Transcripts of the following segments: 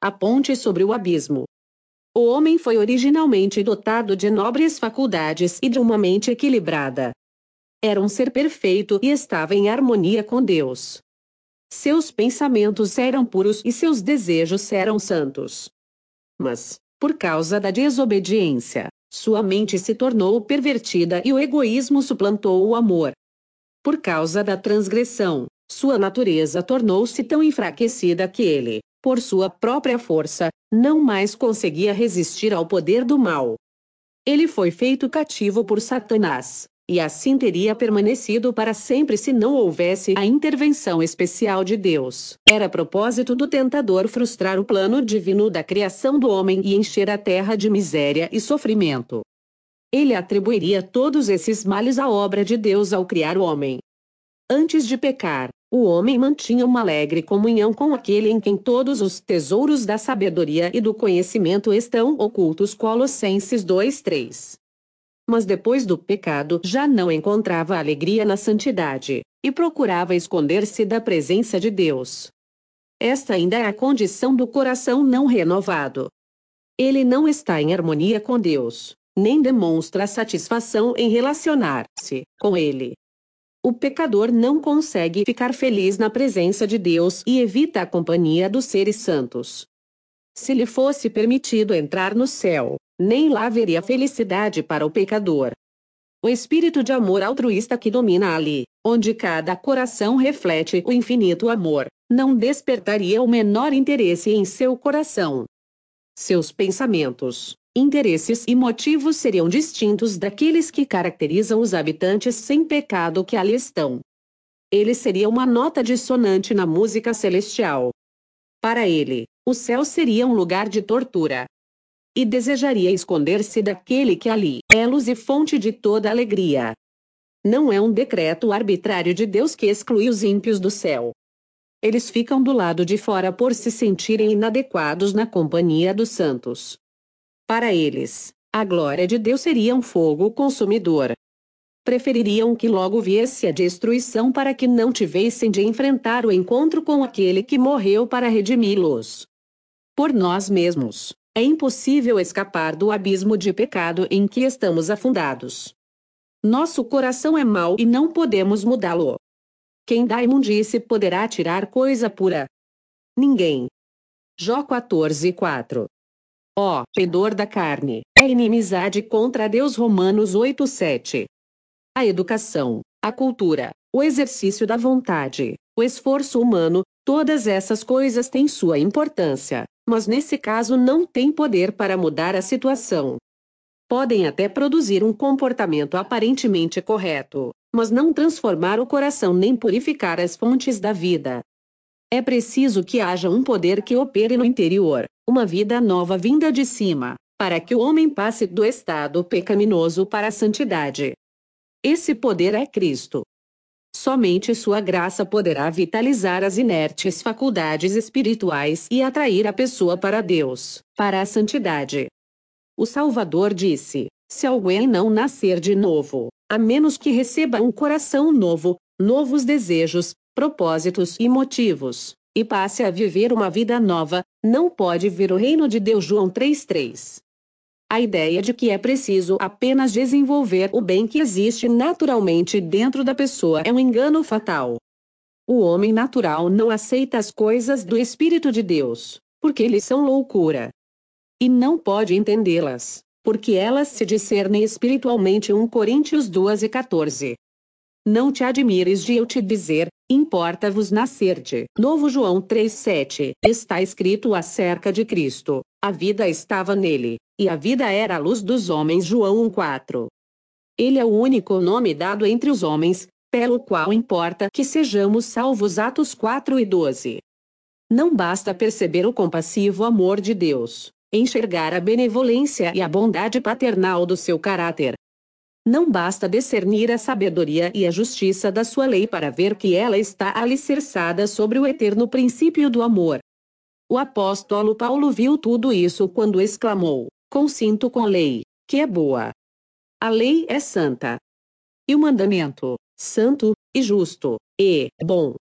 a ponte sobre o abismo. O homem foi originalmente dotado de nobres faculdades e de uma mente equilibrada. Era um ser perfeito e estava em harmonia com Deus. Seus pensamentos eram puros e seus desejos eram santos. Mas, por causa da desobediência, sua mente se tornou pervertida e o egoísmo suplantou o amor. Por causa da transgressão, sua natureza tornou-se tão enfraquecida que ele, por sua própria força, não mais conseguia resistir ao poder do mal. Ele foi feito cativo por Satanás, e assim teria permanecido para sempre se não houvesse a intervenção especial de Deus. Era propósito do tentador frustrar o plano divino da criação do homem e encher a terra de miséria e sofrimento. Ele atribuiria todos esses males à obra de Deus ao criar o homem. Antes de pecar, o homem mantinha uma alegre comunhão com aquele em quem todos os tesouros da sabedoria e do conhecimento estão ocultos. Colossenses 2:3. Mas depois do pecado já não encontrava alegria na santidade, e procurava esconder-se da presença de Deus. Esta ainda é a condição do coração não renovado. Ele não está em harmonia com Deus, nem demonstra satisfação em relacionar-se com Ele. O pecador não consegue ficar feliz na presença de Deus e evita a companhia dos seres santos. Se lhe fosse permitido entrar no céu, nem lá haveria felicidade para o pecador. O espírito de amor altruísta que domina ali, onde cada coração reflete o infinito amor, não despertaria o menor interesse em seu coração. Seus pensamentos, interesses e motivos seriam distintos daqueles que caracterizam os habitantes sem pecado que ali estão. Ele seria uma nota dissonante na música celestial. Para ele, o céu seria um lugar de tortura. E desejaria esconder-se daquele que ali é luz e fonte de toda alegria. Não é um decreto arbitrário de Deus que exclui os ímpios do céu. Eles ficam do lado de fora por se sentirem inadequados na companhia dos santos. Para eles, a glória de Deus seria um fogo consumidor. Prefeririam que logo viesse a destruição para que não tivessem de enfrentar o encontro com aquele que morreu para redimi-los. Por nós mesmos, é impossível escapar do abismo de pecado em que estamos afundados. Nosso coração é mau e não podemos mudá-lo. Quem da imundície poderá tirar coisa pura? Ninguém. Jó 14, 4 Ó, pedor da carne, é inimizade contra Deus Romanos 8:7. A educação, a cultura, o exercício da vontade, o esforço humano, todas essas coisas têm sua importância, mas nesse caso não têm poder para mudar a situação. Podem até produzir um comportamento aparentemente correto, mas não transformar o coração nem purificar as fontes da vida. É preciso que haja um poder que opere no interior, uma vida nova vinda de cima, para que o homem passe do estado pecaminoso para a santidade. Esse poder é Cristo. Somente Sua graça poderá vitalizar as inertes faculdades espirituais e atrair a pessoa para Deus, para a santidade. O Salvador disse: Se alguém não nascer de novo, a menos que receba um coração novo, novos desejos, propósitos e motivos, e passe a viver uma vida nova, não pode ver o reino de Deus. João 3:3. A ideia de que é preciso apenas desenvolver o bem que existe naturalmente dentro da pessoa é um engano fatal. O homem natural não aceita as coisas do Espírito de Deus, porque eles são loucura. E não pode entendê-las, porque elas se discernem espiritualmente. 1 Coríntios 2 e 14. Não te admires de eu te dizer, importa-vos nascer-te. Novo João 3,7. Está escrito acerca de Cristo. A vida estava nele, e a vida era a luz dos homens. João 1,4. Ele é o único nome dado entre os homens, pelo qual importa que sejamos salvos. Atos 4 e 12. Não basta perceber o compassivo amor de Deus, enxergar a benevolência e a bondade paternal do seu caráter, não basta discernir a sabedoria e a justiça da sua lei para ver que ela está alicerçada sobre o eterno princípio do amor. O apóstolo Paulo viu tudo isso quando exclamou: Consinto com a lei, que é boa. A lei é santa. E o mandamento, santo, e justo, e bom.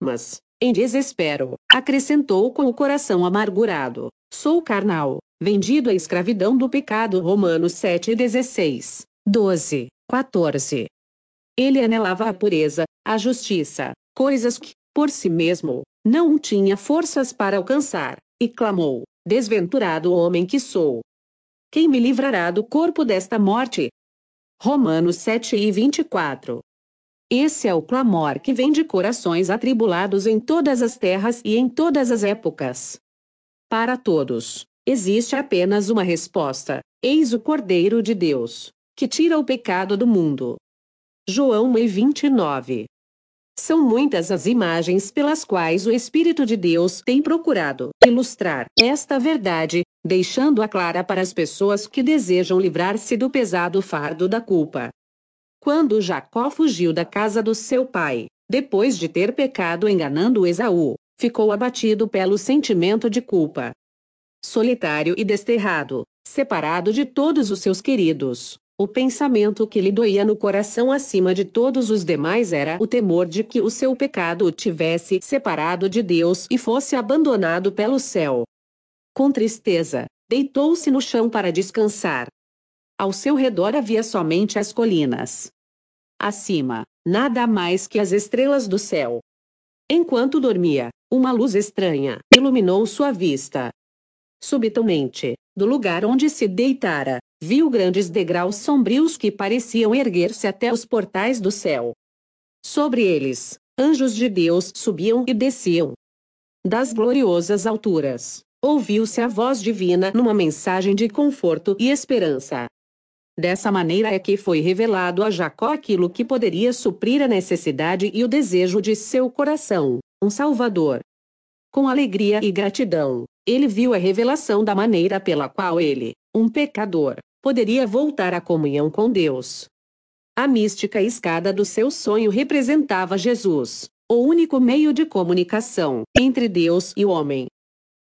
Mas, em desespero, acrescentou com o coração amargurado: Sou carnal, vendido à escravidão do pecado. Romanos 7, 16, 12, 14. Ele anelava a pureza, a justiça, coisas que, por si mesmo, não tinha forças para alcançar, e clamou: Desventurado homem que sou! Quem me livrará do corpo desta morte? Romanos 7 e 24. Esse é o clamor que vem de corações atribulados em todas as terras e em todas as épocas. Para todos, existe apenas uma resposta: Eis o Cordeiro de Deus, que tira o pecado do mundo. João 1 29. São muitas as imagens pelas quais o Espírito de Deus tem procurado ilustrar esta verdade, deixando-a clara para as pessoas que desejam livrar-se do pesado fardo da culpa. Quando Jacó fugiu da casa do seu pai, depois de ter pecado enganando Esaú, ficou abatido pelo sentimento de culpa. Solitário e desterrado, separado de todos os seus queridos, o pensamento que lhe doía no coração acima de todos os demais era o temor de que o seu pecado o tivesse separado de Deus e fosse abandonado pelo céu. Com tristeza, deitou-se no chão para descansar, ao seu redor havia somente as colinas. Acima, nada mais que as estrelas do céu. Enquanto dormia, uma luz estranha iluminou sua vista. Subitamente, do lugar onde se deitara, viu grandes degraus sombrios que pareciam erguer-se até os portais do céu. Sobre eles, anjos de Deus subiam e desciam. Das gloriosas alturas, ouviu-se a voz divina numa mensagem de conforto e esperança. Dessa maneira é que foi revelado a Jacó aquilo que poderia suprir a necessidade e o desejo de seu coração, um Salvador. Com alegria e gratidão, ele viu a revelação da maneira pela qual ele, um pecador, poderia voltar à comunhão com Deus. A mística escada do seu sonho representava Jesus, o único meio de comunicação entre Deus e o homem.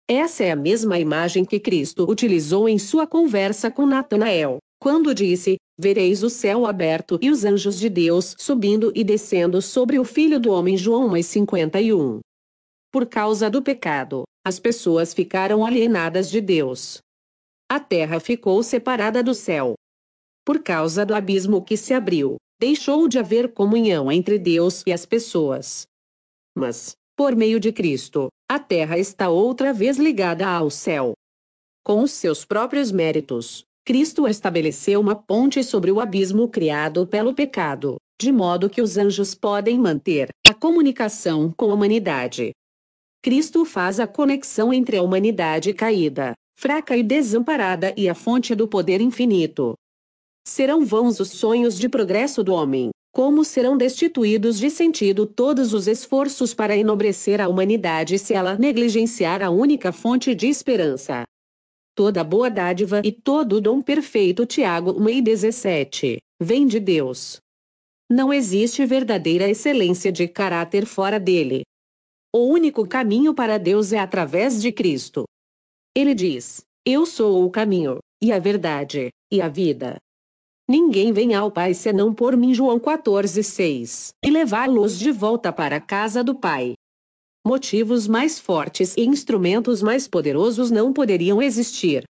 Essa é a mesma imagem que Cristo utilizou em sua conversa com Natanael, quando disse: Vereis o céu aberto e os anjos de Deus subindo e descendo sobre o Filho do Homem. João 1,51. Por causa do pecado, as pessoas ficaram alienadas de Deus. A terra ficou separada do céu. Por causa do abismo que se abriu, deixou de haver comunhão entre Deus e as pessoas. Mas, por meio de Cristo, a terra está outra vez ligada ao céu. Com os seus próprios méritos, Cristo estabeleceu uma ponte sobre o abismo criado pelo pecado, de modo que os anjos podem manter a comunicação com a humanidade. Cristo faz a conexão entre a humanidade caída, fraca e desamparada e a fonte do poder infinito. Serão vãos os sonhos de progresso do homem, como serão destituídos de sentido todos os esforços para enobrecer a humanidade se ela negligenciar a única fonte de esperança toda boa dádiva e todo dom perfeito. Tiago 1 e 17. Vem de Deus. Não existe verdadeira excelência de caráter fora dele. O único caminho para Deus é através de Cristo. Ele diz: Eu sou o caminho, e a verdade, e a vida. Ninguém vem ao Pai senão por mim. João 14, 6. E levá-los de volta para a casa do Pai. Motivos mais fortes e instrumentos mais poderosos não poderiam existir.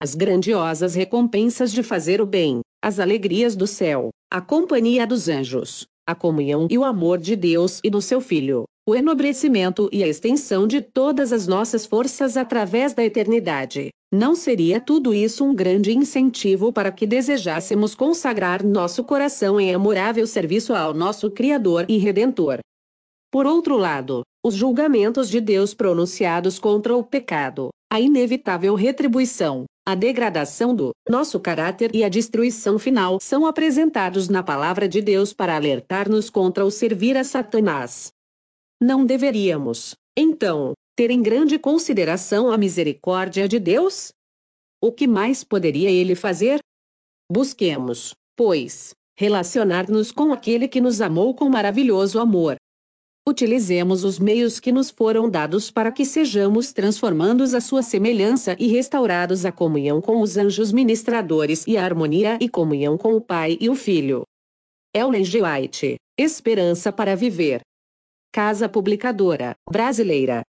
As grandiosas recompensas de fazer o bem, as alegrias do céu, a companhia dos anjos, a comunhão e o amor de Deus e do seu Filho, o enobrecimento e a extensão de todas as nossas forças através da eternidade. Não seria tudo isso um grande incentivo para que desejássemos consagrar nosso coração em amorável serviço ao nosso Criador e Redentor? Por outro lado, os julgamentos de Deus pronunciados contra o pecado, a inevitável retribuição, a degradação do nosso caráter e a destruição final são apresentados na palavra de Deus para alertar-nos contra o servir a Satanás. Não deveríamos, então, ter em grande consideração a misericórdia de Deus? O que mais poderia ele fazer? Busquemos, pois, relacionar-nos com aquele que nos amou com maravilhoso amor, Utilizemos os meios que nos foram dados para que sejamos transformandos à sua semelhança e restaurados à comunhão com os anjos ministradores e à harmonia e comunhão com o Pai e o Filho. Ellen G. White, Esperança para Viver. Casa Publicadora Brasileira